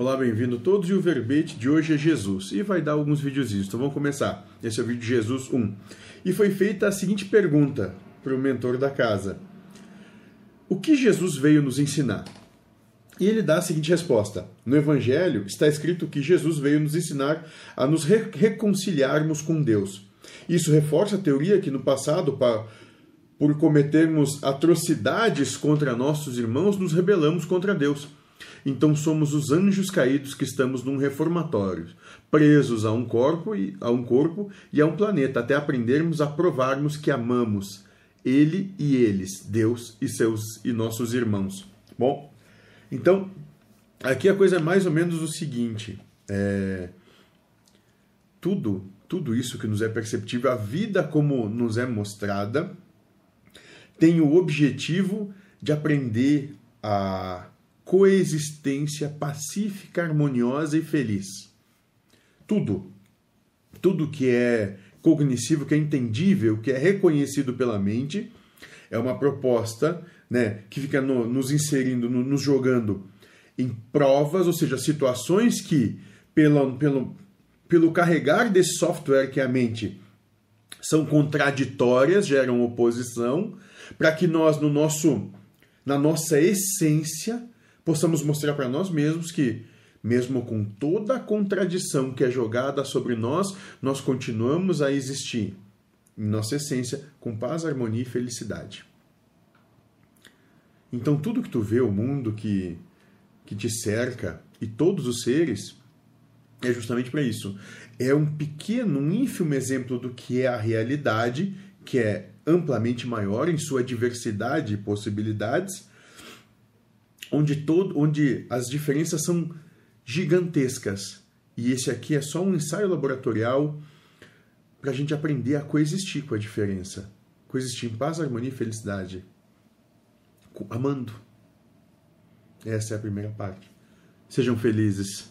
Olá, bem-vindo todos e o verbete de hoje é Jesus e vai dar alguns videozinhos. Então vamos começar. Esse é o vídeo de Jesus 1. E foi feita a seguinte pergunta para o mentor da casa: O que Jesus veio nos ensinar? E ele dá a seguinte resposta: No Evangelho está escrito que Jesus veio nos ensinar a nos re reconciliarmos com Deus. Isso reforça a teoria que no passado, por cometermos atrocidades contra nossos irmãos, nos rebelamos contra Deus. Então somos os anjos caídos que estamos num reformatório, presos a um corpo e a um corpo e a um planeta, até aprendermos a provarmos que amamos ele e eles, Deus e seus e nossos irmãos. Bom, então aqui a coisa é mais ou menos o seguinte: é, tudo, tudo isso que nos é perceptível, a vida como nos é mostrada, tem o objetivo de aprender a coexistência pacífica, harmoniosa e feliz. Tudo, tudo que é cognoscível, que é entendível, que é reconhecido pela mente, é uma proposta né, que fica no, nos inserindo, no, nos jogando em provas, ou seja, situações que, pelo, pelo, pelo carregar desse software que é a mente, são contraditórias, geram oposição, para que nós, no nosso, na nossa essência, possamos mostrar para nós mesmos que, mesmo com toda a contradição que é jogada sobre nós, nós continuamos a existir em nossa essência com paz, harmonia e felicidade. Então, tudo que tu vê, o mundo que, que te cerca e todos os seres, é justamente para isso. É um pequeno, um ínfimo exemplo do que é a realidade, que é amplamente maior em sua diversidade e possibilidades, onde, todo, onde as diferenças são gigantescas. E esse aqui é só um ensaio laboratorial para a gente aprender a coexistir com a diferença. Coexistir em paz, harmonia e felicidade. Amando. Essa é a primeira parte. Sejam felizes.